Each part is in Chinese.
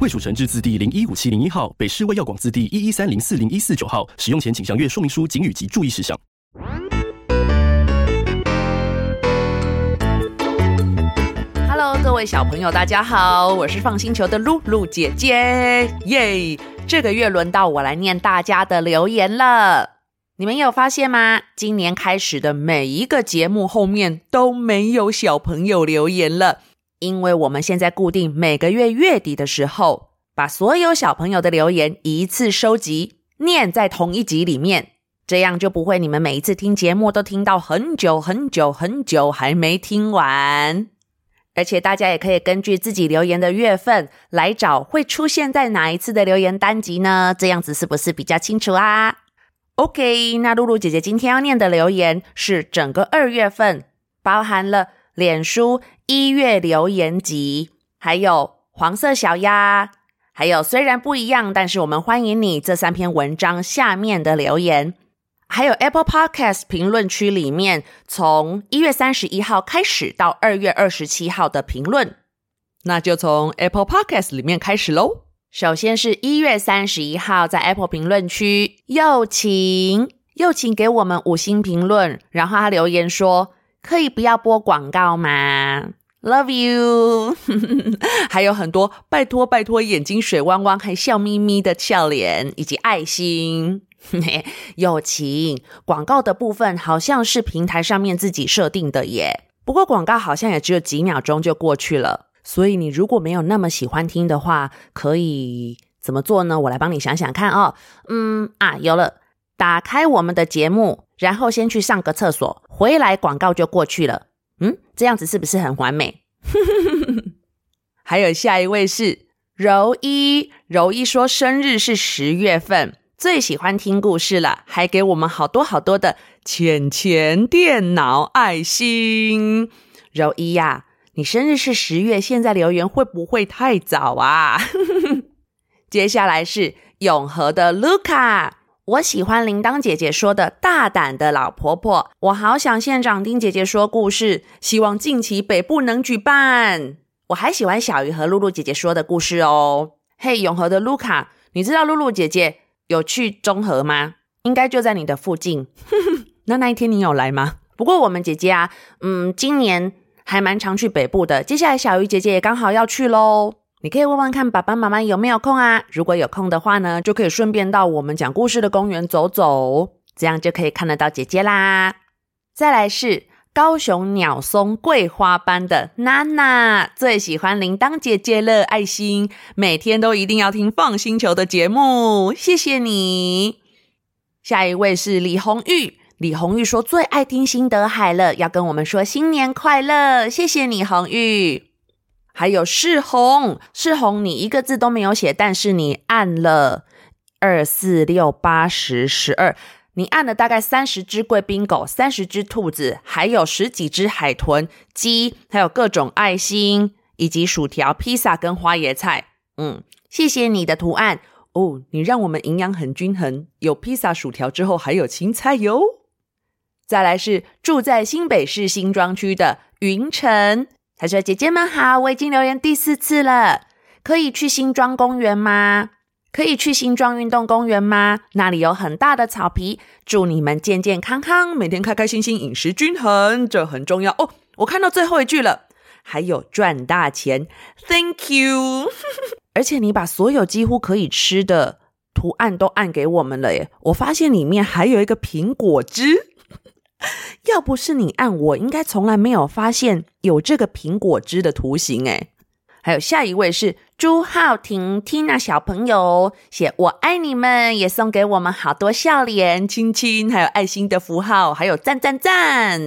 卫署成制字第零一五七零一号，北市卫药广字第一一三零四零一四九号。使用前请详阅说明书、警语及注意事项。各位小朋友，大家好，我是放星球的露露姐姐，耶！这个月轮到我来念大家的留言了。你们有发现吗？今年开始的每一个节目后面都没有小朋友留言了，因为我们现在固定每个月月底的时候，把所有小朋友的留言一次收集，念在同一集里面，这样就不会你们每一次听节目都听到很久很久很久还没听完。而且大家也可以根据自己留言的月份来找会出现在哪一次的留言单集呢？这样子是不是比较清楚啊？OK，那露露姐姐今天要念的留言是整个二月份，包含了脸书一月留言集，还有黄色小鸭，还有虽然不一样，但是我们欢迎你这三篇文章下面的留言。还有 Apple Podcast 评论区里面，从一月三十一号开始到二月二十七号的评论，那就从 Apple Podcast 里面开始喽。首先是一月三十一号在 Apple 评论区，又请又请给我们五星评论，然后他留言说：“可以不要播广告吗？”Love you，还有很多拜托拜托，眼睛水汪汪还笑眯眯的笑脸以及爱心。友情广告的部分好像是平台上面自己设定的耶，不过广告好像也只有几秒钟就过去了，所以你如果没有那么喜欢听的话，可以怎么做呢？我来帮你想想看哦。嗯啊，有了，打开我们的节目，然后先去上个厕所，回来广告就过去了。嗯，这样子是不是很完美？还有下一位是柔一，柔一说生日是十月份。最喜欢听故事了，还给我们好多好多的浅浅电脑爱心。柔一呀、你生日是十月，现在留言会不会太早啊？接下来是永和的卢卡，我喜欢铃铛姐姐说的大胆的老婆婆，我好想现场听姐姐说故事，希望近期北部能举办。我还喜欢小鱼和露露姐姐说的故事哦。嘿，永和的卢卡，你知道露露姐姐有去中和吗？应该就在你的附近。那那一天你有来吗？不过我们姐姐啊，嗯，今年还蛮常去北部的。接下来小鱼姐姐也刚好要去喽。你可以问问看爸爸妈妈有没有空啊？如果有空的话呢，就可以顺便到我们讲故事的公园走走，这样就可以看得到姐姐啦。再来是。高雄鸟松桂花班的娜娜最喜欢铃铛姐姐了，爱心每天都一定要听放星球的节目，谢谢你。下一位是李红玉，李红玉说最爱听新德海了，要跟我们说新年快乐，谢谢你红玉。还有世红，世红你一个字都没有写，但是你按了二四六八十十二。你按了大概三十只贵宾狗，三十只兔子，还有十几只海豚、鸡，还有各种爱心，以及薯条、披萨跟花椰菜。嗯，谢谢你的图案哦，你让我们营养很均衡。有披萨、薯条之后，还有青菜哟。再来是住在新北市新庄区的云晨，他说：“姐姐们好，我已经留言第四次了，可以去新庄公园吗？”可以去新庄运动公园吗？那里有很大的草皮。祝你们健健康康，每天开开心心，饮食均衡，这很重要哦。我看到最后一句了，还有赚大钱，Thank you。而且你把所有几乎可以吃的图案都按给我们了耶。我发现里面还有一个苹果汁，要不是你按，我应该从来没有发现有这个苹果汁的图形诶。还有下一位是朱浩婷，Tina 小朋友写我爱你们，也送给我们好多笑脸、亲亲，还有爱心的符号，还有赞赞赞。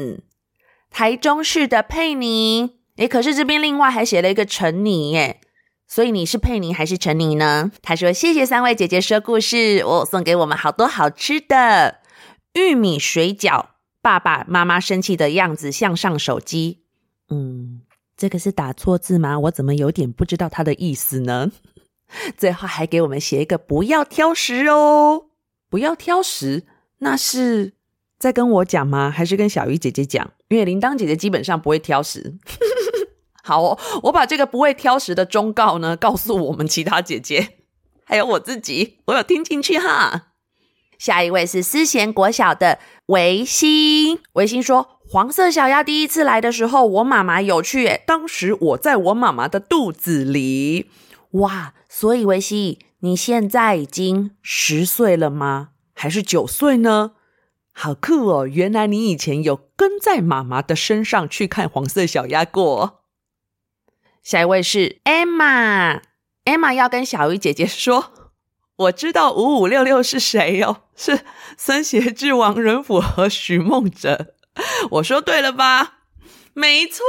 台中市的佩妮，诶，可是这边另外还写了一个陈妮耶，所以你是佩妮还是陈妮呢？他说：“谢谢三位姐姐说故事，我送给我们好多好吃的玉米水饺。爸爸妈妈生气的样子向上手机。嗯，这个是打错字吗？我怎么有点不知道他的意思呢？最后还给我们写一个不要挑食哦，不要挑食，那是在跟我讲吗？还是跟小鱼姐姐讲？因为铃铛姐姐基本上不会挑食。”好哦，我把这个不会挑食的忠告呢，告诉我们其他姐姐，还有我自己，我有听进去哈。下一位是思贤国小的维新，维新说：“黄色小鸭第一次来的时候，我妈妈有去，诶，当时我在我妈妈的肚子里，哇！所以维新，你现在已经十岁了吗？还是九岁呢？好酷哦！原来你以前有跟在妈妈的身上去看黄色小鸭过。”下一位是 Emma，Emma 要跟小鱼姐姐说：“我知道五五六六是谁哟，是孙协志、王仁甫和许梦哲。我说对了吧？没错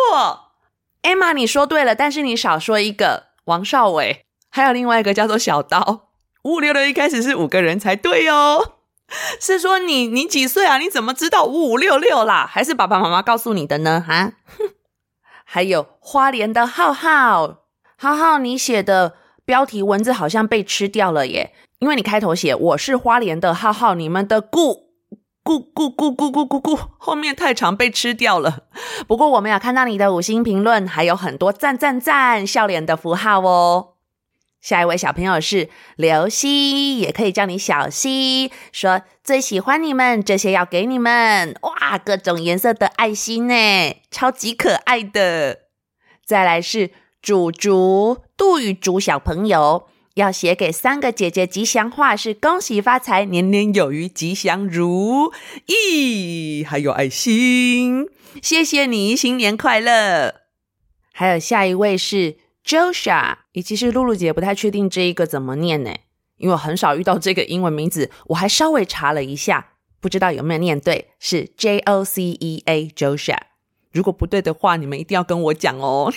，Emma 你说对了，但是你少说一个王少伟，还有另外一个叫做小刀。五五六六一开始是五个人才对哦，是说你你几岁啊？你怎么知道五五六六啦？还是爸爸妈妈告诉你的呢？哈？”还有花莲的浩浩，浩浩，你写的标题文字好像被吃掉了耶，因为你开头写我是花莲的浩浩，你们的故。咕咕咕咕咕咕咕，后面太长被吃掉了。不过我们有看到你的五星评论，还有很多赞赞赞笑脸的符号哦。下一位小朋友是刘希，也可以叫你小希，说最喜欢你们，这些要给你们。哇，各种颜色的爱心呢，超级可爱的。再来是主竹杜雨竹小朋友，要写给三个姐姐吉祥话，是恭喜发财，年年有余，吉祥如意。还有爱心，谢谢你，新年快乐。还有下一位是。Joshua，其实露露姐不太确定这一个怎么念呢，因为我很少遇到这个英文名字，我还稍微查了一下，不知道有没有念对，是 J O C E A Joshua。如果不对的话，你们一定要跟我讲哦。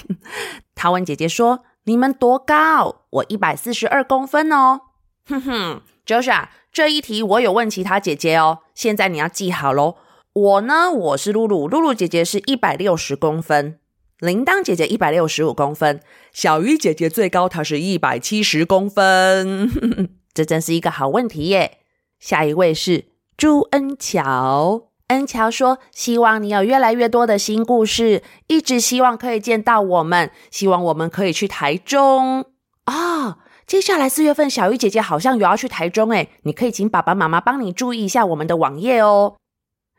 陶文姐姐说：“你们多高？我一百四十二公分哦。”哼哼，Joshua，这一题我有问其他姐姐哦，现在你要记好喽。我呢，我是露露，露露姐姐是一百六十公分。铃铛姐姐一百六十五公分，小鱼姐姐最高她是一百七十公分，这真是一个好问题耶。下一位是朱恩乔，恩乔说：“希望你有越来越多的新故事，一直希望可以见到我们，希望我们可以去台中啊、哦。接下来四月份，小鱼姐姐好像有要去台中诶，你可以请爸爸妈妈帮你注意一下我们的网页哦。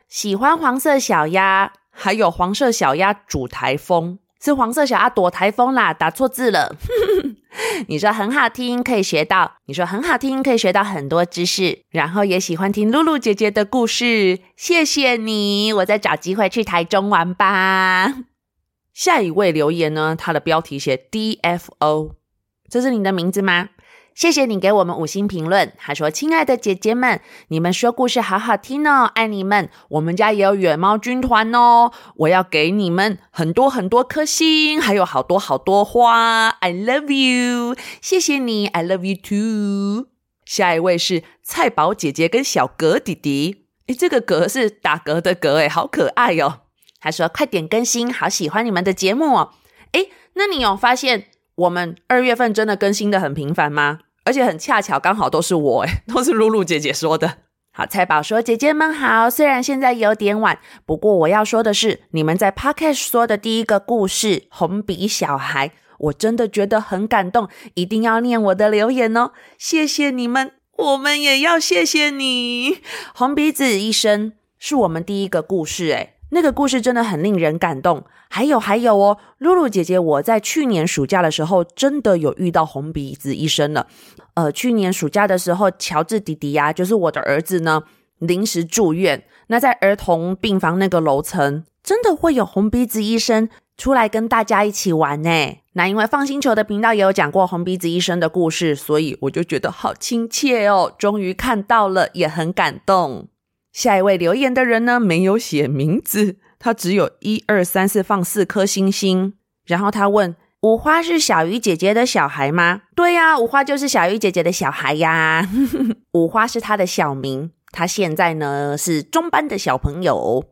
喜欢黄色小鸭。”还有黄色小鸭煮台风，是黄色小鸭躲台风啦，打错字了。你说很好听，可以学到。你说很好听，可以学到很多知识。然后也喜欢听露露姐姐的故事，谢谢你。我再找机会去台中玩吧。下一位留言呢？他的标题写 DFO，这是你的名字吗？谢谢你给我们五星评论，还说：“亲爱的姐姐们，你们说故事好好听哦，爱你们！我们家也有远猫军团哦，我要给你们很多很多颗星，还有好多好多花。I love you，谢谢你，I love you too。”下一位是菜宝姐姐跟小格弟弟，诶，这个格是打嗝的嗝，诶，好可爱哦。他说：“快点更新，好喜欢你们的节目哦。”诶，那你有发现我们二月份真的更新的很频繁吗？而且很恰巧，刚好都是我诶，都是露露姐姐说的。好，菜宝说：“姐姐们好，虽然现在有点晚，不过我要说的是，你们在 Podcast 说的第一个故事《红笔小孩》，我真的觉得很感动，一定要念我的留言哦。谢谢你们，我们也要谢谢你。红鼻子医生是我们第一个故事，诶。那个故事真的很令人感动。还有还有哦，露露姐姐，我在去年暑假的时候真的有遇到红鼻子医生了。呃，去年暑假的时候，乔治弟弟呀，就是我的儿子呢，临时住院。那在儿童病房那个楼层，真的会有红鼻子医生出来跟大家一起玩呢。那因为放星球的频道也有讲过红鼻子医生的故事，所以我就觉得好亲切哦。终于看到了，也很感动。下一位留言的人呢，没有写名字，他只有一二三四放四颗星星。然后他问五花是小鱼姐姐的小孩吗？对呀，五花就是小鱼姐姐的小孩呀。五花是她的小名，她现在呢是中班的小朋友。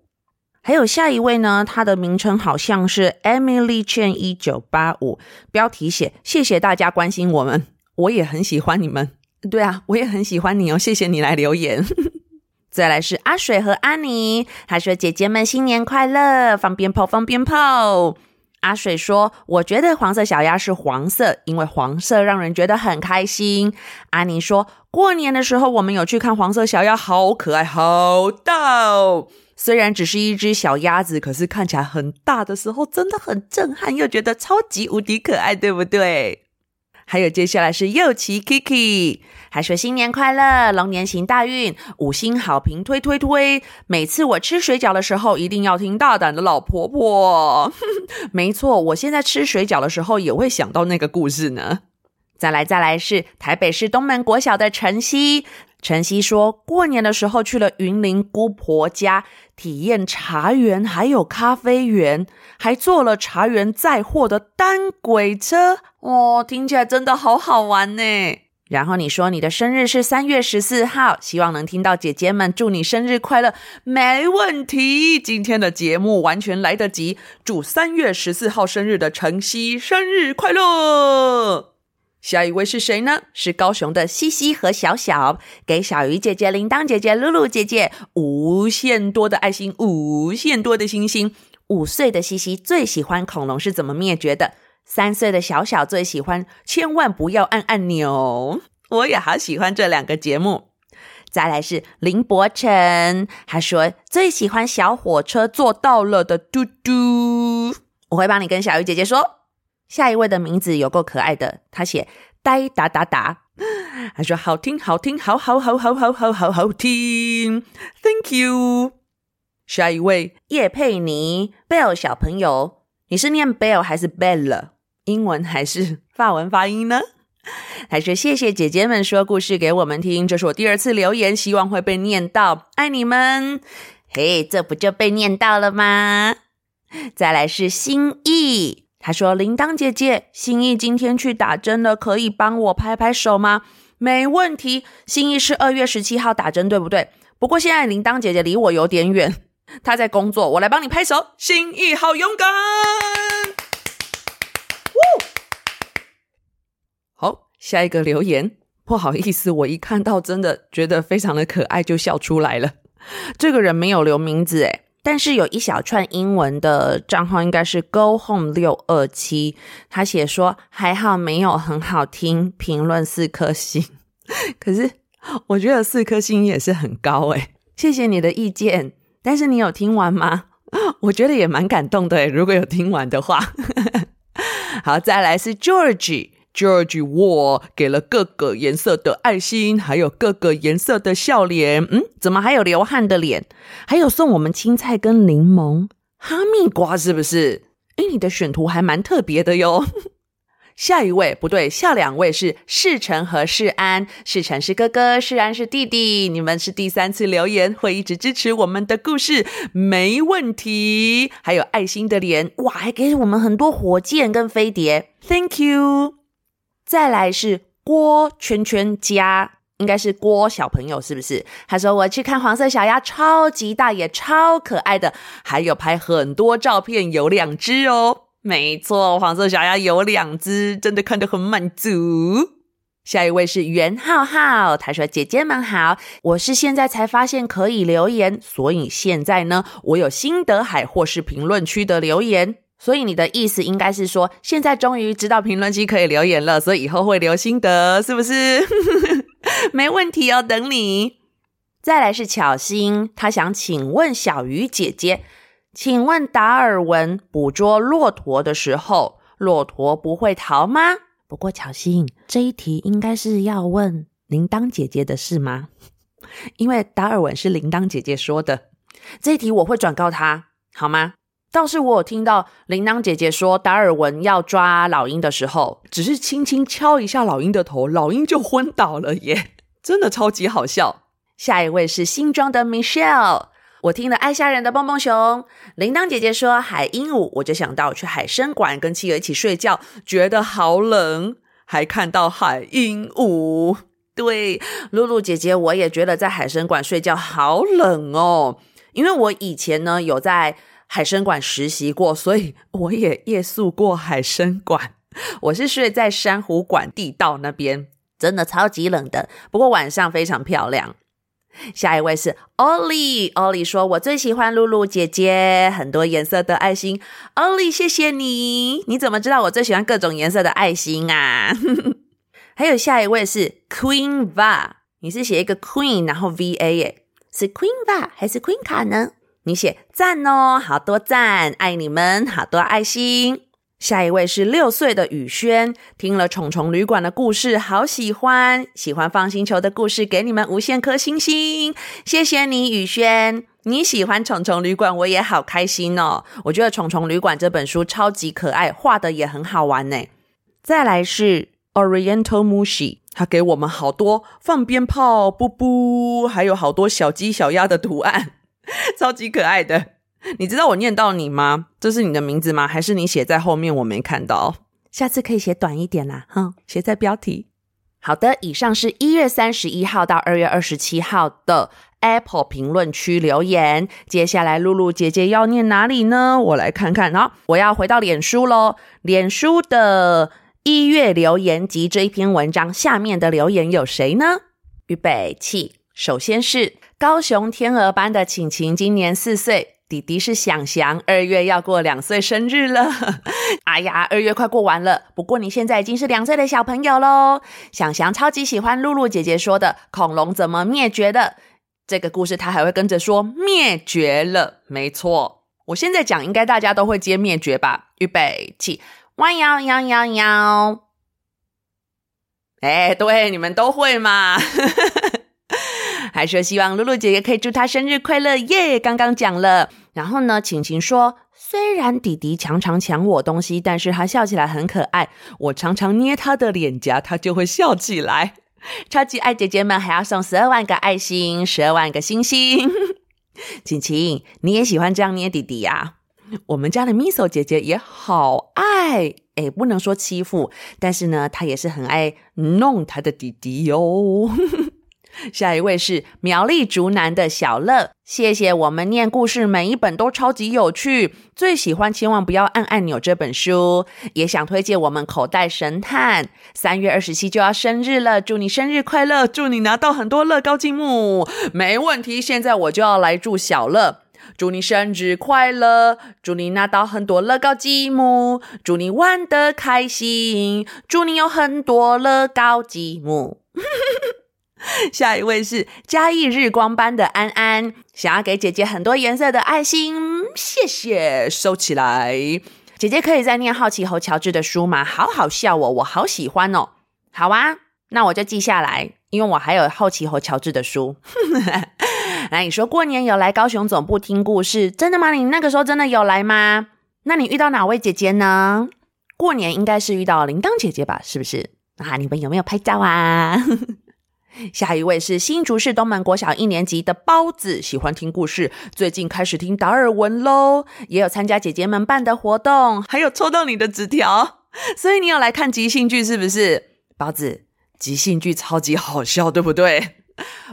还有下一位呢，她的名称好像是 Emily Chen 一九八五，标题写谢谢大家关心我们，我也很喜欢你们。对啊，我也很喜欢你哦，谢谢你来留言。再来是阿水和阿妮，他说姐姐们新年快乐，放鞭炮，放鞭炮。阿水说：“我觉得黄色小鸭是黄色，因为黄色让人觉得很开心。”阿妮说：“过年的时候我们有去看黄色小鸭，好可爱，好大哦！虽然只是一只小鸭子，可是看起来很大的时候真的很震撼，又觉得超级无敌可爱，对不对？”还有接下来是右奇 Kiki，还说新年快乐，龙年行大运，五星好评推推推。每次我吃水饺的时候，一定要听大胆的老婆婆。没错，我现在吃水饺的时候也会想到那个故事呢。再来再来是台北市东门国小的晨曦，晨曦说过年的时候去了云林姑婆家，体验茶园还有咖啡园，还坐了茶园载货的单轨车。哦，听起来真的好好玩呢。然后你说你的生日是三月十四号，希望能听到姐姐们祝你生日快乐，没问题。今天的节目完全来得及，祝三月十四号生日的晨曦生日快乐。下一位是谁呢？是高雄的西西和小小，给小鱼姐姐、铃铛姐姐、露露姐姐无限多的爱心，无限多的星星。五岁的西西最喜欢恐龙是怎么灭绝的。三岁的小小最喜欢，千万不要按按钮。我也好喜欢这两个节目。再来是林柏成，他说最喜欢小火车坐到了的嘟嘟。我会帮你跟小鱼姐姐说。下一位的名字有够可爱的，他写呆哒哒哒。他说好听好听，好好好好好好好好听。Thank you。下一位叶佩妮，Bell 小朋友，你是念 Bell 还是 Bella？英文还是 法文发音呢？还是谢谢姐姐们说故事给我们听。这是我第二次留言，希望会被念到，爱你们。嘿，这不就被念到了吗？再来是心意，他说：“铃铛姐姐，心意今天去打针了，可以帮我拍拍手吗？”没问题。心意是二月十七号打针，对不对？不过现在铃铛姐姐离我有点远，她在工作，我来帮你拍手。心意好勇敢。好，下一个留言，不好意思，我一看到真的觉得非常的可爱，就笑出来了。这个人没有留名字诶，但是有一小串英文的账号，应该是 Go Home 六二七。他写说还好没有很好听，评论四颗星。可是我觉得四颗星也是很高诶，谢谢你的意见。但是你有听完吗？我觉得也蛮感动的，如果有听完的话。好，再来是 George George，George，我给了各个颜色的爱心，还有各个颜色的笑脸。嗯，怎么还有流汗的脸？还有送我们青菜跟柠檬、哈密瓜，是不是？诶，你的选图还蛮特别的哟。下一位不对，下两位是世成和世安。世成是哥哥，世安是弟弟。你们是第三次留言，会一直支持我们的故事，没问题。还有爱心的脸，哇，还给我们很多火箭跟飞碟，Thank you。再来是郭圈圈家，应该是郭小朋友，是不是？他说我去看黄色小鸭，超级大也超可爱的，还有拍很多照片，有两只哦。没错，黄色小鸭有两只，真的看得很满足。下一位是袁浩浩，他说：“姐姐们好，我是现在才发现可以留言，所以现在呢，我有新德海或是评论区的留言。所以你的意思应该是说，现在终于知道评论区可以留言了，所以以后会留心得，是不是？没问题哦，等你。再来是巧心，他想请问小鱼姐姐。”请问达尔文捕捉骆驼的时候，骆驼不会逃吗？不过巧心，这一题应该是要问铃铛姐姐的事吗？因为达尔文是铃铛姐姐说的，这一题我会转告她，好吗？倒是我有听到铃铛姐姐说，达尔文要抓老鹰的时候，只是轻轻敲一下老鹰的头，老鹰就昏倒了耶，真的超级好笑。下一位是新庄的 Michelle。我听了爱吓人的蹦蹦熊，铃铛姐姐说海鹦鹉，我就想到去海生馆跟企鹅一起睡觉，觉得好冷，还看到海鹦鹉。对，露露姐姐，我也觉得在海生馆睡觉好冷哦，因为我以前呢有在海生馆实习过，所以我也夜宿过海生馆。我是睡在珊瑚馆地道那边，真的超级冷的，不过晚上非常漂亮。下一位是 Ollie，Ollie 说：“我最喜欢露露姐姐，很多颜色的爱心。”Ollie，谢谢你。你怎么知道我最喜欢各种颜色的爱心啊？还有下一位是 Queen Va，你是写一个 Queen 然后 V A 耶，是 Queen Va 还是 Queen 卡呢？你写赞哦，好多赞，爱你们，好多爱心。下一位是六岁的宇轩，听了虫虫旅馆的故事，好喜欢，喜欢放星球的故事，给你们无限颗星星，谢谢你，宇轩，你喜欢虫虫旅馆，我也好开心哦。我觉得虫虫旅馆这本书超级可爱，画的也很好玩呢。再来是 Oriental Mushi，他给我们好多放鞭炮，布布，还有好多小鸡小鸭的图案，超级可爱的。你知道我念到你吗？这是你的名字吗？还是你写在后面我没看到？下次可以写短一点啦，哼，写在标题。好的，以上是一月三十一号到二月二十七号的 Apple 评论区留言。接下来露露姐姐要念哪里呢？我来看看。好，我要回到脸书喽。脸书的一月留言及这一篇文章下面的留言有谁呢？预备起，首先是高雄天鹅班的晴晴，今年四岁。弟弟是祥祥，二月要过两岁生日了。哎呀，二月快过完了，不过你现在已经是两岁的小朋友喽。祥祥超级喜欢露露姐姐说的恐龙怎么灭绝的这个故事，他还会跟着说灭绝了。没错，我现在讲应该大家都会接灭绝吧？预备起，弯腰腰腰腰。哎，对，你们都会吗？还说希望露露姐姐可以祝她生日快乐耶！刚刚讲了，然后呢，晴晴说，虽然弟弟常常抢我东西，但是他笑起来很可爱。我常常捏他的脸颊，他就会笑起来。超级爱姐姐们还要送十二万个爱心，十二万个星星。晴晴，你也喜欢这样捏弟弟呀？我们家的 Miso 姐姐也好爱，诶，不能说欺负，但是呢，她也是很爱弄她的弟弟哟。下一位是苗栗竹南的小乐，谢谢我们念故事，每一本都超级有趣，最喜欢千万不要按按钮这本书，也想推荐我们口袋神探，三月二十七就要生日了，祝你生日快乐，祝你拿到很多乐高积木，没问题，现在我就要来祝小乐，祝你生日快乐，祝你拿到很多乐高积木，祝你玩得开心，祝你有很多乐高积木。下一位是嘉义日光班的安安，想要给姐姐很多颜色的爱心，谢谢，收起来。姐姐可以再念好奇猴乔治的书吗？好好笑哦，我好喜欢哦。好啊，那我就记下来，因为我还有好奇猴乔治的书。那你说过年有来高雄总部听故事，真的吗？你那个时候真的有来吗？那你遇到哪位姐姐呢？过年应该是遇到铃铛姐姐吧？是不是？啊，你们有没有拍照啊？下一位是新竹市东门国小一年级的包子，喜欢听故事，最近开始听达尔文喽，也有参加姐姐们办的活动，还有抽到你的纸条，所以你有来看即兴剧是不是？包子，即兴剧超级好笑，对不对？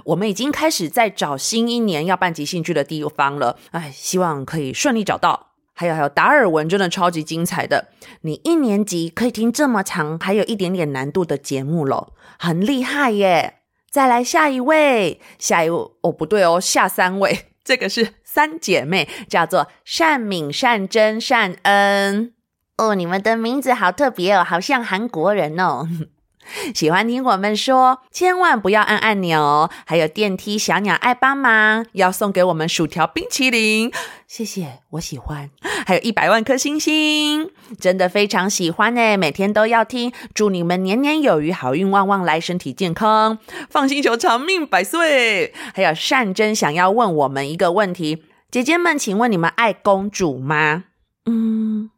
我们已经开始在找新一年要办即兴剧的地方了，哎，希望可以顺利找到。还有还有，达尔文真的超级精彩的，你一年级可以听这么长，还有一点点难度的节目了，很厉害耶！再来下一位，下一位哦，不对哦，下三位，这个是三姐妹，叫做善敏、善珍、善恩哦，你们的名字好特别哦，好像韩国人哦。喜欢听我们说，千万不要按按钮。还有电梯小鸟爱帮忙，要送给我们薯条冰淇淋，谢谢，我喜欢。还有一百万颗星星，真的非常喜欢诶，每天都要听。祝你们年年有余，好运旺旺来，身体健康，FUN 星球长命百岁。还有善珍想要问我们一个问题，姐姐们，请问你们爱公主吗？嗯。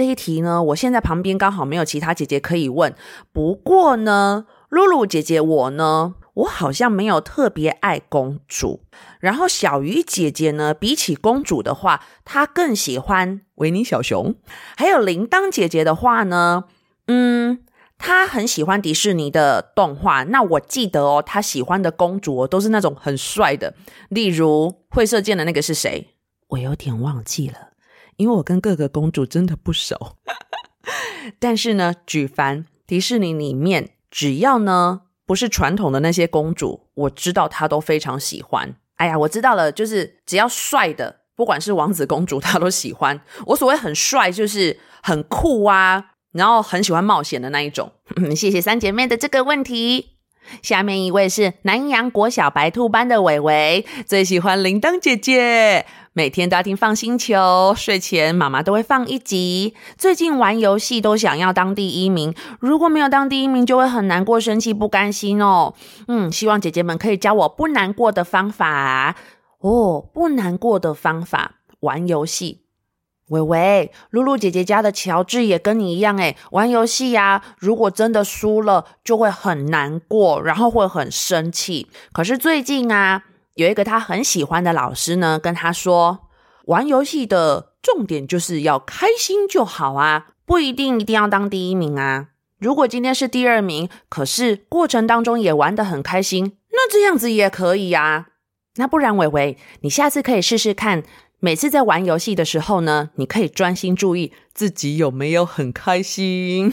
这一题呢，我现在旁边刚好没有其他姐姐可以问。不过呢，露露姐姐我呢，我好像没有特别爱公主。然后小鱼姐姐呢，比起公主的话，她更喜欢维尼小熊。还有铃铛姐姐的话呢，嗯，她很喜欢迪士尼的动画。那我记得哦，她喜欢的公主哦，都是那种很帅的，例如会射箭的那个是谁？我有点忘记了，因为我跟各个公主真的不熟。但是呢，举凡迪士尼里面，只要呢不是传统的那些公主，我知道她都非常喜欢。哎呀，我知道了，就是只要帅的，不管是王子公主，她都喜欢。我所谓很帅，就是很酷啊，然后很喜欢冒险的那一种。谢谢三姐妹的这个问题。下面一位是南洋国小白兔班的伟伟，最喜欢铃铛姐姐，每天都要听放星球，睡前妈妈都会放一集。最近玩游戏都想要当第一名，如果没有当第一名，就会很难过、生气、不甘心哦。嗯，希望姐姐们可以教我不难过的方法哦，不难过的方法，玩游戏。喂喂，露露姐姐家的乔治也跟你一样诶，玩游戏呀，如果真的输了，就会很难过，然后会很生气。可是最近啊，有一个他很喜欢的老师呢，跟他说，玩游戏的重点就是要开心就好啊，不一定一定要当第一名啊。如果今天是第二名，可是过程当中也玩得很开心，那这样子也可以呀。那不然，伟伟，你下次可以试试看。每次在玩游戏的时候呢，你可以专心注意自己有没有很开心，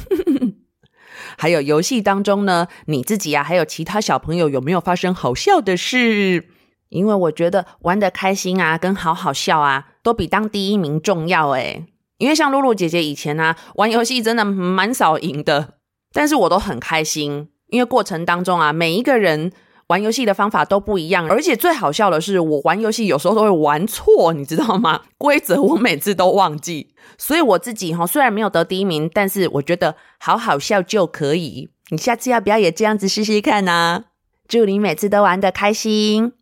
还有游戏当中呢，你自己呀、啊，还有其他小朋友有没有发生好笑的事？因为我觉得玩得开心啊，跟好好笑啊，都比当第一名重要诶。因为像露露姐姐以前啊，玩游戏真的蛮少赢的，但是我都很开心，因为过程当中啊，每一个人。玩游戏的方法都不一样，而且最好笑的是，我玩游戏有时候都会玩错，你知道吗？规则我每次都忘记，所以我自己哈虽然没有得第一名，但是我觉得好好笑就可以。你下次要不要也这样子试试看呢？祝你每次都玩得开心。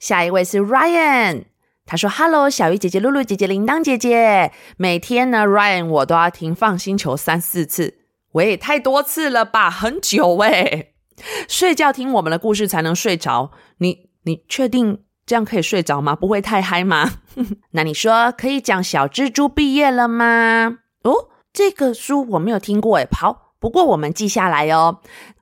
下一位是 Ryan，他说：“Hello，小鱼姐姐、露露姐姐、铃铛姐姐，每天呢，Ryan 我都要听放星球三四次，喂，太多次了吧，很久喂。”睡觉听我们的故事才能睡着，你你确定这样可以睡着吗？不会太嗨吗？那你说可以讲小蜘蛛毕业了吗？哦，这个书我没有听过诶，好，不过我们记下来哦。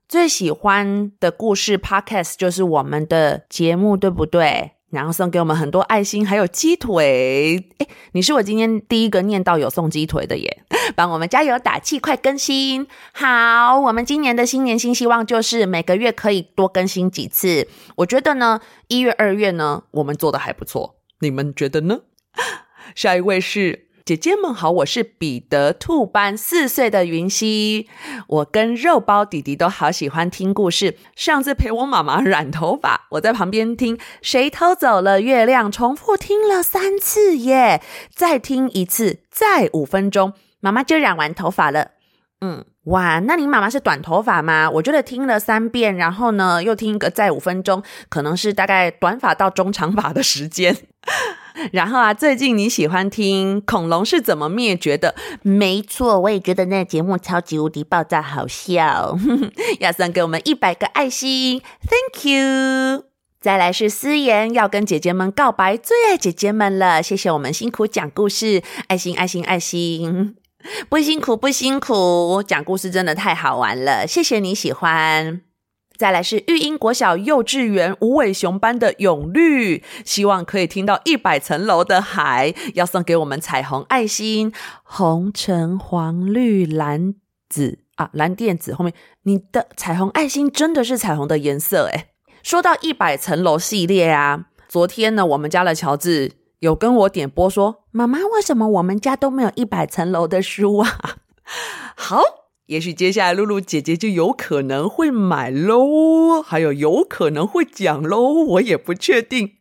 最喜欢的故事 Podcast 就是我们的节目，对不对？然后送给我们很多爱心，还有鸡腿。诶，你是我今天第一个念到有送鸡腿的耶，帮我们加油打气，快更新。好，我们今年的新年新希望就是每个月可以多更新几次。我觉得呢，一月、二月呢，我们做的还不错。你们觉得呢？下一位是。姐姐们好，我是彼得兔班四岁的云溪。我跟肉包弟弟都好喜欢听故事。上次陪我妈妈染头发，我在旁边听《谁偷走了月亮》，重复听了三次耶。再听一次，再五分钟，妈妈就染完头发了。嗯，哇，那你妈妈是短头发吗？我觉得听了三遍，然后呢又听一个再五分钟，可能是大概短发到中长发的时间。然后啊，最近你喜欢听恐龙是怎么灭绝的？没错，我也觉得那个节目超级无敌爆炸好笑。要送给我们一百个爱心，Thank you。再来是思妍，要跟姐姐们告白，最爱姐姐们了，谢谢我们辛苦讲故事，爱心爱心爱心，不辛苦不辛苦，讲故事真的太好玩了，谢谢你喜欢。再来是育英国小幼稚园无尾熊班的永绿，希望可以听到一百层楼的海，要送给我们彩虹爱心，红橙黄绿蓝紫啊，蓝靛紫后面，你的彩虹爱心真的是彩虹的颜色诶。说到一百层楼系列啊，昨天呢，我们家的乔治有跟我点播说，妈妈，为什么我们家都没有一百层楼的书啊？好。也许接下来露露姐姐就有可能会买喽，还有有可能会讲喽，我也不确定，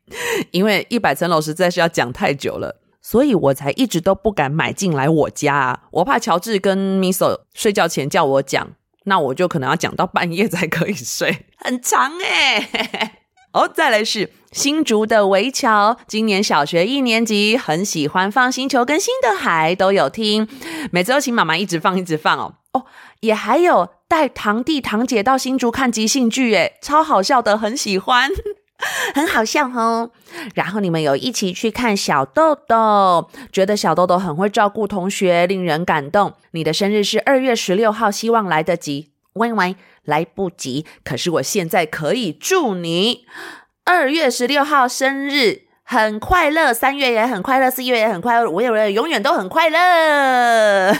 因为一百层楼实在是要讲太久了，所以我才一直都不敢买进来我家，我怕乔治跟米索睡觉前叫我讲，那我就可能要讲到半夜才可以睡，很长诶。好，再来是新竹的围桥，今年小学一年级，很喜欢放星球跟新的海都有听，每次都请妈妈一直放一直放哦。哦，也还有带堂弟堂姐到新竹看即兴剧，诶，超好笑的，很喜欢，很好笑哦。然后你们有一起去看小豆豆，觉得小豆豆很会照顾同学，令人感动。你的生日是二月十六号，希望来得及。喂喂，来不及。可是我现在可以祝你二月十六号生日很快乐，三月也很快乐，四月也很快乐，五月永远都很快乐。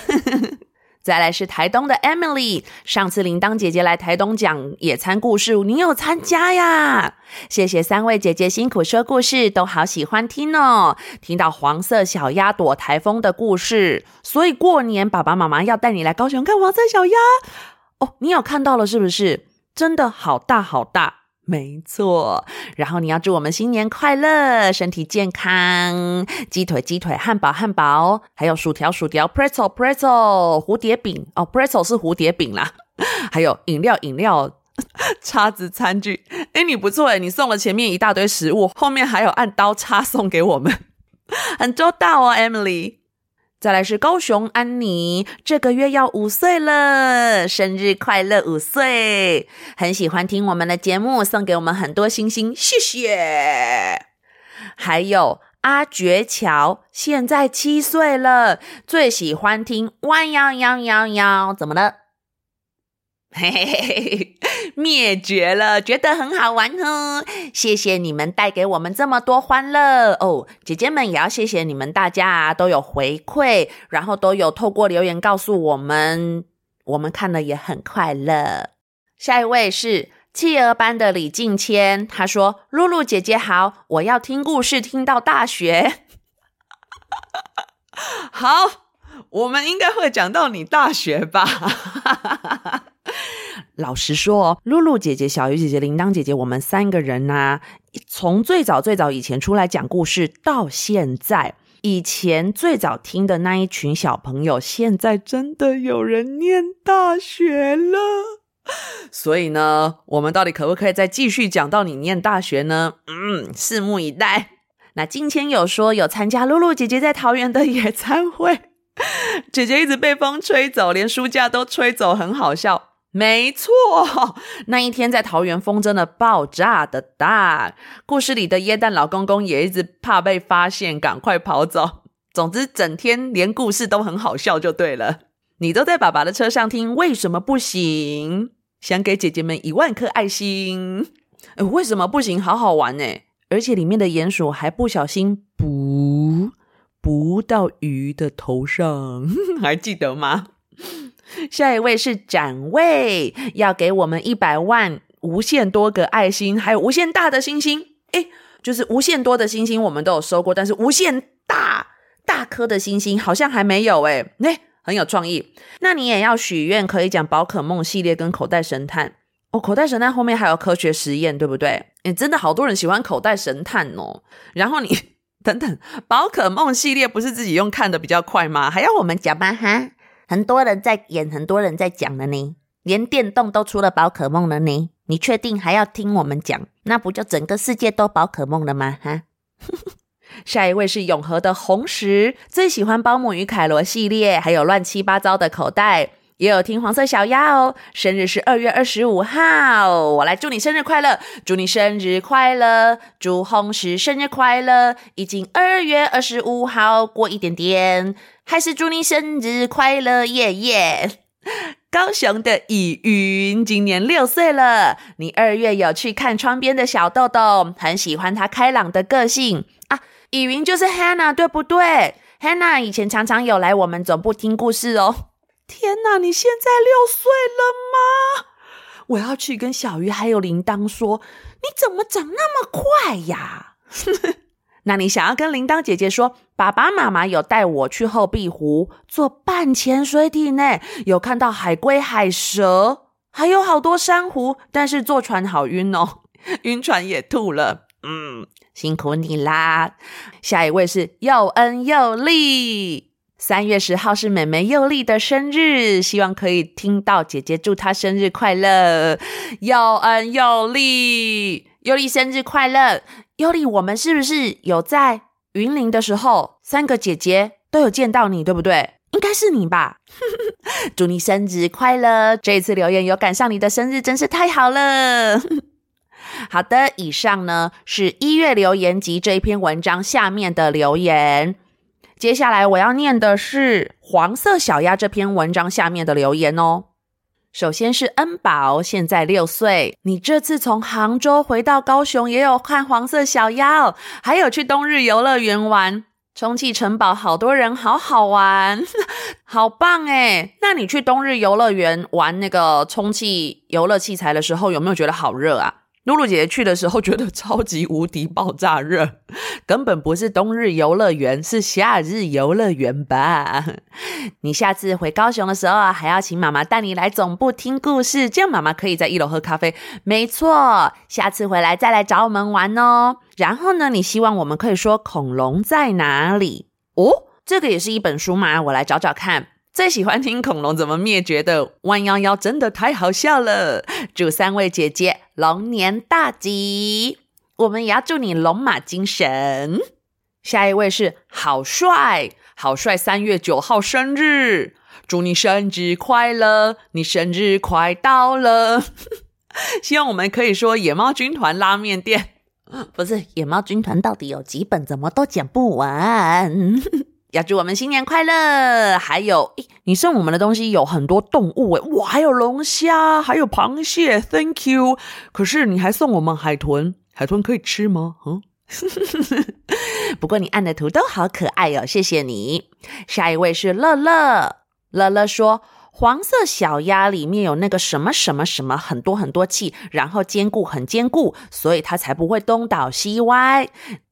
再来是台东的 Emily，上次铃铛姐姐来台东讲野餐故事，你有参加呀？谢谢三位姐姐辛苦说故事，都好喜欢听哦。听到黄色小鸭躲台风的故事，所以过年爸爸妈妈要带你来高雄看黄色小鸭哦。你有看到了是不是？真的好大好大。没错，然后你要祝我们新年快乐，身体健康，鸡腿鸡腿，汉堡汉堡，还有薯条薯条，pretzel pretzel，蝴蝶饼。哦，pretzel 是蝴蝶饼啦，还有饮料饮料，叉子餐具，诶你不错诶，你送了前面一大堆食物，后面还有按刀叉送给我们，很周到哦，Emily。再来是高雄安妮，这个月要五岁了，生日快乐五岁！很喜欢听我们的节目，送给我们很多星星，谢谢。还有阿觉桥，现在七岁了，最喜欢听弯腰腰腰腰，怎么了？嘿嘿嘿嘿，灭绝了，觉得很好玩哦！谢谢你们带给我们这么多欢乐哦，姐姐们也要谢谢你们，大家啊都有回馈，然后都有透过留言告诉我们，我们看了也很快乐。下一位是企鹅班的李静谦，他说：“露露姐姐好，我要听故事听到大学。”好，我们应该会讲到你大学吧。老实说，露露姐姐、小鱼姐姐、铃铛姐姐，我们三个人呐、啊，从最早最早以前出来讲故事到现在，以前最早听的那一群小朋友，现在真的有人念大学了。所以呢，我们到底可不可以再继续讲到你念大学呢？嗯，拭目以待。那今天有说有参加露露姐姐在桃园的野餐会，姐姐一直被风吹走，连书架都吹走，很好笑。没错，那一天在桃园风真的爆炸的大。故事里的耶诞老公公也一直怕被发现，赶快跑走。总之，整天连故事都很好笑就对了。你都在爸爸的车上听，为什么不行？想给姐姐们一万颗爱心。诶，为什么不行？好好玩呢，而且里面的鼹鼠还不小心扑扑到鱼的头上，还记得吗？下一位是展位，要给我们一百万无限多个爱心，还有无限大的星星。诶，就是无限多的星星，我们都有收过，但是无限大大颗的星星好像还没有。诶，诶，很有创意。那你也要许愿，可以讲宝可梦系列跟口袋神探哦。口袋神探后面还有科学实验，对不对？诶，真的好多人喜欢口袋神探哦。然后你 等等，宝可梦系列不是自己用看的比较快吗？还要我们讲吗？哈？很多人在演，很多人在讲了呢，连电动都出了宝可梦了呢。你确定还要听我们讲？那不就整个世界都宝可梦了吗？哈，下一位是永和的红石，最喜欢包姆与凯罗系列，还有乱七八糟的口袋，也有听黄色小鸭哦。生日是二月二十五号，我来祝你生日快乐，祝你生日快乐，祝红石生日快乐。已经二月二十五号过一点点。还是祝你生日快乐，耶耶！高雄的以云今年六岁了，你二月有去看窗边的小豆豆，很喜欢他开朗的个性啊。以云就是 Hannah 对不对？Hannah 以前常常有来我们总部听故事哦。天哪，你现在六岁了吗？我要去跟小鱼还有铃铛说，你怎么长那么快呀？那你想要跟铃铛姐姐说，爸爸妈妈有带我去后壁湖做半潜水艇呢，有看到海龟、海蛇，还有好多珊瑚，但是坐船好晕哦，晕船也吐了。嗯，辛苦你啦。下一位是又恩又利，三月十号是妹妹又利的生日，希望可以听到姐姐祝她生日快乐。又恩又利，又利生日快乐。尤丽，我们是不是有在云林的时候，三个姐姐都有见到你，对不对？应该是你吧？祝你生日快乐！这一次留言有赶上你的生日，真是太好了。好的，以上呢是一月留言集这一篇文章下面的留言。接下来我要念的是黄色小鸭这篇文章下面的留言哦。首先是恩宝，现在六岁。你这次从杭州回到高雄，也有看黄色小鸭哦，还有去冬日游乐园玩。充气城堡好多人，好好玩，好棒诶。那你去冬日游乐园玩那个充气游乐器材的时候，有没有觉得好热啊？露露姐姐去的时候觉得超级无敌爆炸热，根本不是冬日游乐园，是夏日游乐园吧？你下次回高雄的时候啊，还要请妈妈带你来总部听故事，这样妈妈可以在一楼喝咖啡。没错，下次回来再来找我们玩哦。然后呢，你希望我们可以说恐龙在哪里？哦，这个也是一本书吗？我来找找看。最喜欢听恐龙怎么灭绝的，弯腰腰真的太好笑了！祝三位姐姐龙年大吉，我们也要祝你龙马精神。下一位是好帅，好帅，三月九号生日，祝你生日快乐！你生日快到了，希望我们可以说野猫军团拉面店，不是野猫军团到底有几本，怎么都讲不完。要祝我们新年快乐！还有，诶，你送我们的东西有很多动物诶，哇，还有龙虾，还有螃蟹，Thank you。可是你还送我们海豚，海豚可以吃吗？嗯，不过你按的图都好可爱哦，谢谢你。下一位是乐乐，乐乐说黄色小鸭里面有那个什么什么什么，很多很多气，然后坚固很坚固，所以它才不会东倒西歪。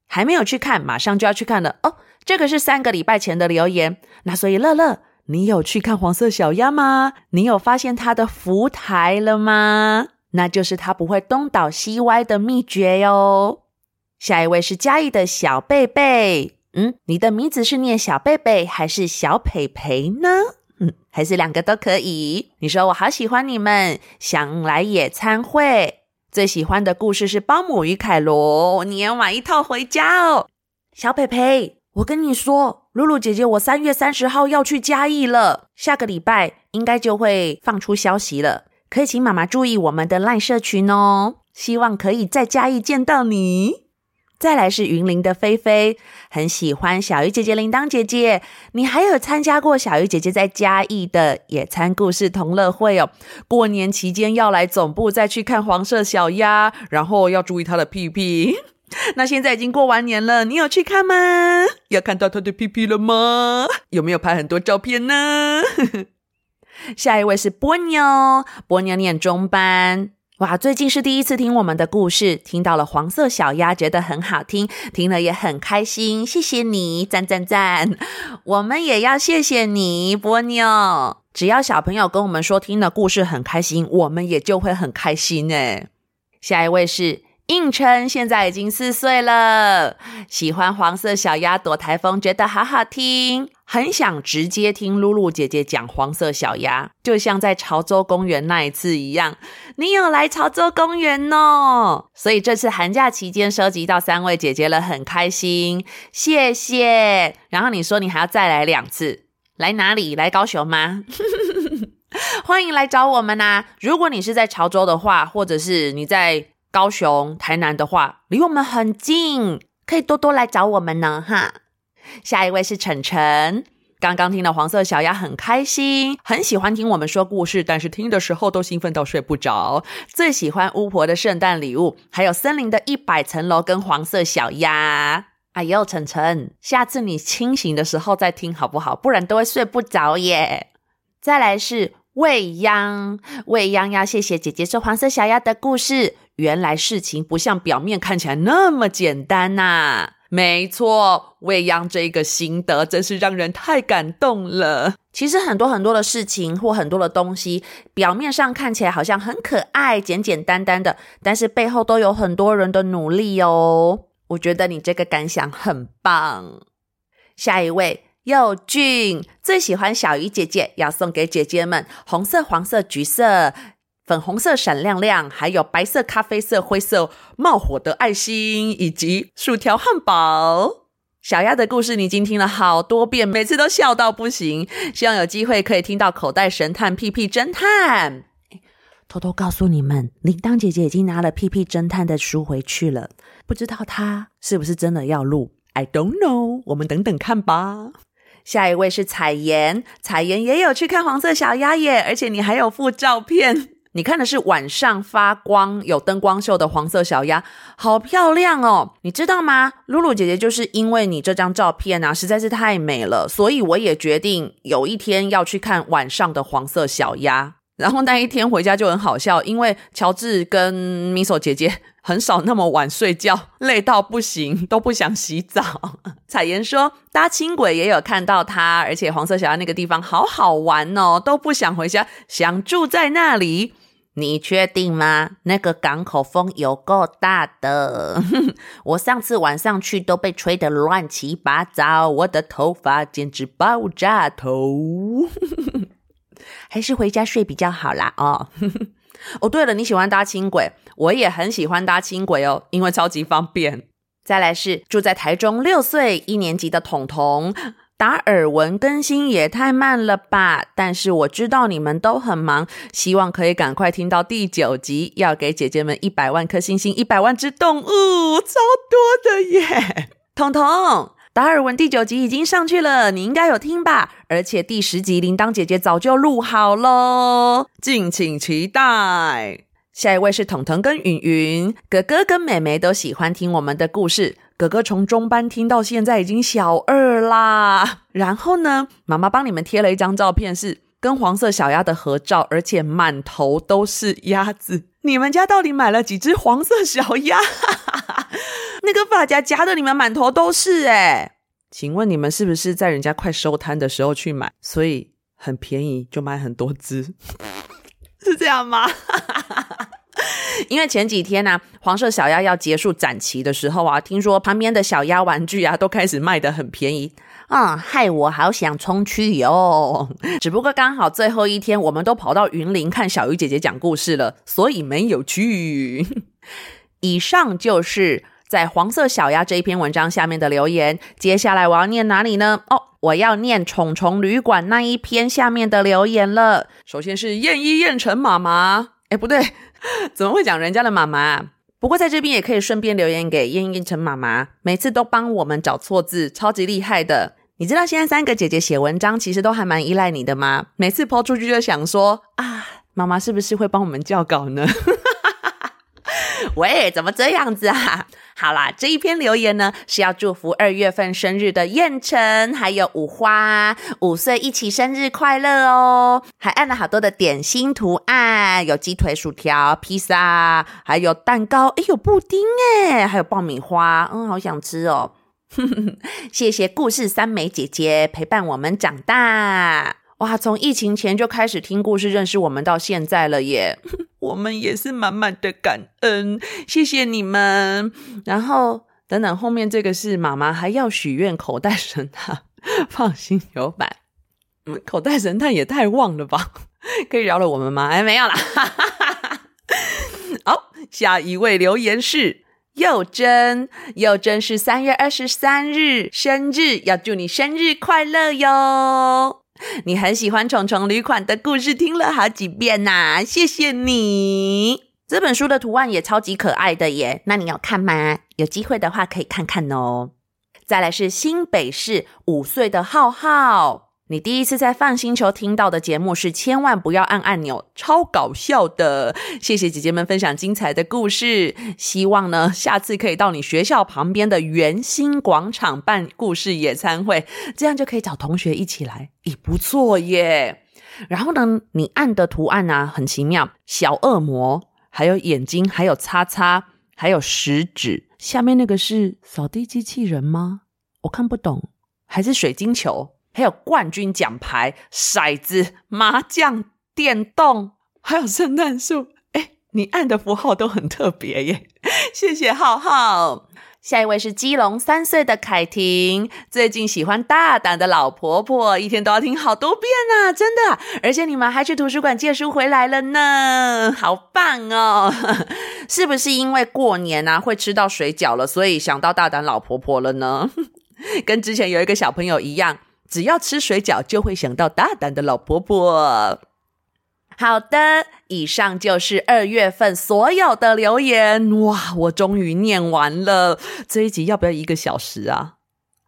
还没有去看，马上就要去看了哦。这个是三个礼拜前的留言，那所以乐乐，你有去看黄色小鸭吗？你有发现它的浮台了吗？那就是它不会东倒西歪的秘诀哟。下一位是嘉义的小贝贝，嗯，你的名字是念小贝贝还是小培培呢？嗯，还是两个都可以。你说我好喜欢你们，想来野餐会，最喜欢的故事是包姆与凯罗，你要买一套回家哦，小培培。我跟你说，露露姐姐，我三月三十号要去嘉义了，下个礼拜应该就会放出消息了，可以请妈妈注意我们的赖社群哦，希望可以在嘉义见到你。再来是云林的菲菲，很喜欢小鱼姐姐、铃铛姐姐，你还有参加过小鱼姐姐在嘉义的野餐故事同乐会哦。过年期间要来总部再去看黄色小鸭，然后要注意它的屁屁。那现在已经过完年了，你有去看吗？要看到他的屁屁了吗？有没有拍很多照片呢？下一位是波妞，波妞念中班。哇，最近是第一次听我们的故事，听到了黄色小鸭，觉得很好听，听了也很开心。谢谢你，赞赞赞！我们也要谢谢你，波妞。只要小朋友跟我们说听的故事很开心，我们也就会很开心诶。下一位是。应琛现在已经四岁了，喜欢黄色小鸭躲台风，觉得好好听，很想直接听露露姐姐讲黄色小鸭，就像在潮州公园那一次一样。你有来潮州公园哦，所以这次寒假期间收集到三位姐姐了，很开心，谢谢。然后你说你还要再来两次，来哪里？来高雄吗？欢迎来找我们呐、啊！如果你是在潮州的话，或者是你在。高雄、台南的话，离我们很近，可以多多来找我们呢，哈。下一位是晨晨，刚刚听了黄色小鸭，很开心，很喜欢听我们说故事，但是听的时候都兴奋到睡不着。最喜欢巫婆的圣诞礼物，还有森林的一百层楼跟黄色小鸭。哎呦，晨晨，下次你清醒的时候再听好不好？不然都会睡不着耶。再来是未央，未央要谢谢姐姐说黄色小鸭的故事。原来事情不像表面看起来那么简单呐、没错，未央这个心得真是让人太感动了。其实很多很多的事情或很多的东西，表面上看起来好像很可爱、简简单单的，但是背后都有很多人的努力哦。我觉得你这个感想很棒。下一位，佑俊最喜欢小鱼姐姐，要送给姐姐们红色、黄色、橘色。粉红色闪亮亮，还有白色、咖啡色、灰色冒火的爱心，以及薯条汉堡。小鸭的故事你已经听了好多遍，每次都笑到不行。希望有机会可以听到口袋神探屁屁侦探。偷偷告诉你们，铃铛姐姐已经拿了屁屁侦探的书回去了，不知道她是不是真的要录？I don't know，我们等等看吧。下一位是彩妍，彩妍也有去看黄色小鸭耶，而且你还有附照片。你看的是晚上发光、有灯光秀的黄色小鸭，好漂亮哦！你知道吗？露露姐姐就是因为你这张照片啊，实在是太美了，所以我也决定有一天要去看晚上的黄色小鸭。然后那一天回家就很好笑，因为乔治跟米索姐姐 很少那么晚睡觉，累到不行，都不想洗澡。彩妍说搭轻轨也有看到他，而且黄色小鸭那个地方好好玩哦，都不想回家，想住在那里。你确定吗？那个港口风有够大的，我上次晚上去都被吹得乱七八糟，我的头发简直爆炸头，还是回家睡比较好啦哦。哦，对了，你喜欢搭轻轨，我也很喜欢搭轻轨哦，因为超级方便。再来是住在台中六岁一年级的彤彤。达尔文更新也太慢了吧！但是我知道你们都很忙，希望可以赶快听到第九集，要给姐姐们一百万颗星星，一百万只动物，超多的耶！彤彤，达尔文第九集已经上去了，你应该有听吧？而且第十集铃铛姐姐早就录好喽，敬请期待。下一位是彤彤跟云云，哥哥跟妹妹都喜欢听我们的故事。哥哥从中班听到现在已经小二啦。然后呢，妈妈帮你们贴了一张照片，是跟黄色小鸭的合照，而且满头都是鸭子。你们家到底买了几只黄色小鸭？那个发夹夹的你们满头都是哎。请问你们是不是在人家快收摊的时候去买，所以很便宜就买很多只？是这样吗？因为前几天呢、啊，黄色小鸭要结束展期的时候啊，听说旁边的小鸭玩具啊都开始卖得很便宜，啊、嗯，害我好想冲去哟。只不过刚好最后一天，我们都跑到云林看小鱼姐姐讲故事了，所以没有去。以上就是在黄色小鸭这一篇文章下面的留言。接下来我要念哪里呢？哦，我要念虫虫旅馆那一篇下面的留言了。首先是燕一燕城妈妈，哎，不对。怎么会讲人家的妈妈？不过在这边也可以顺便留言给燕燕成妈妈，每次都帮我们找错字，超级厉害的。你知道现在三个姐姐写文章其实都还蛮依赖你的吗？每次抛出去就想说啊，妈妈是不是会帮我们校稿呢？喂，怎么这样子啊？好啦，这一篇留言呢是要祝福二月份生日的燕城，还有五花五岁一起生日快乐哦！还按了好多的点心图案，有鸡腿、薯条、披萨，还有蛋糕，诶，有布丁诶，还有爆米花，嗯，好想吃哦！谢谢故事三美姐姐陪伴我们长大。哇，从疫情前就开始听故事，认识我们到现在了耶！我们也是满满的感恩，谢谢你们。然后等等，后面这个是妈妈还要许愿口袋神探 放心有版。嗯，口袋神探也太旺了吧？可以饶了我们吗？哎，没有啦。好，下一位留言是佑真，佑真是三月二十三日生日，要祝你生日快乐哟。你很喜欢虫虫旅馆的故事，听了好几遍呐、啊，谢谢你。这本书的图案也超级可爱的耶，那你要看吗？有机会的话可以看看哦。再来是新北市五岁的浩浩。你第一次在放星球听到的节目是千万不要按按钮，超搞笑的。谢谢姐姐们分享精彩的故事，希望呢下次可以到你学校旁边的圆心广场办故事野餐会，这样就可以找同学一起来，也不错耶。然后呢，你按的图案啊很奇妙，小恶魔，还有眼睛，还有叉叉，还有食指，下面那个是扫地机器人吗？我看不懂，还是水晶球？还有冠军奖牌、骰子、麻将、电动，还有圣诞树。哎，你按的符号都很特别耶！谢谢浩浩。下一位是基隆三岁的凯婷，最近喜欢大胆的老婆婆，一天都要听好多遍啊，真的！而且你们还去图书馆借书回来了呢，好棒哦！是不是因为过年啊会吃到水饺了，所以想到大胆老婆婆了呢？跟之前有一个小朋友一样，只要吃水饺就会想到大胆的老婆婆。好的，以上就是二月份所有的留言。哇，我终于念完了。这一集要不要一个小时啊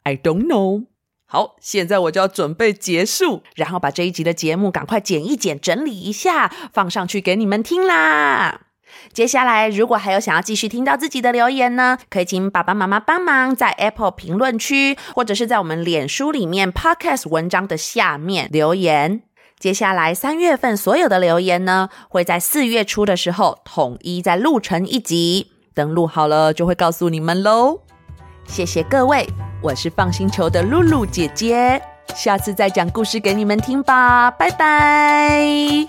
？I don't know。好，现在我就要准备结束，然后把这一集的节目赶快剪一剪，整理一下，放上去给你们听啦。接下来，如果还有想要继续听到自己的留言呢，可以请爸爸妈妈帮忙在 Apple 评论区，或者是在我们脸书里面 Podcast 文章的下面留言。接下来三月份所有的留言呢，会在四月初的时候统一再录成一集，等录好了就会告诉你们喽。谢谢各位，我是 FUN 星球的露露姐姐，下次再讲故事给你们听吧，拜拜。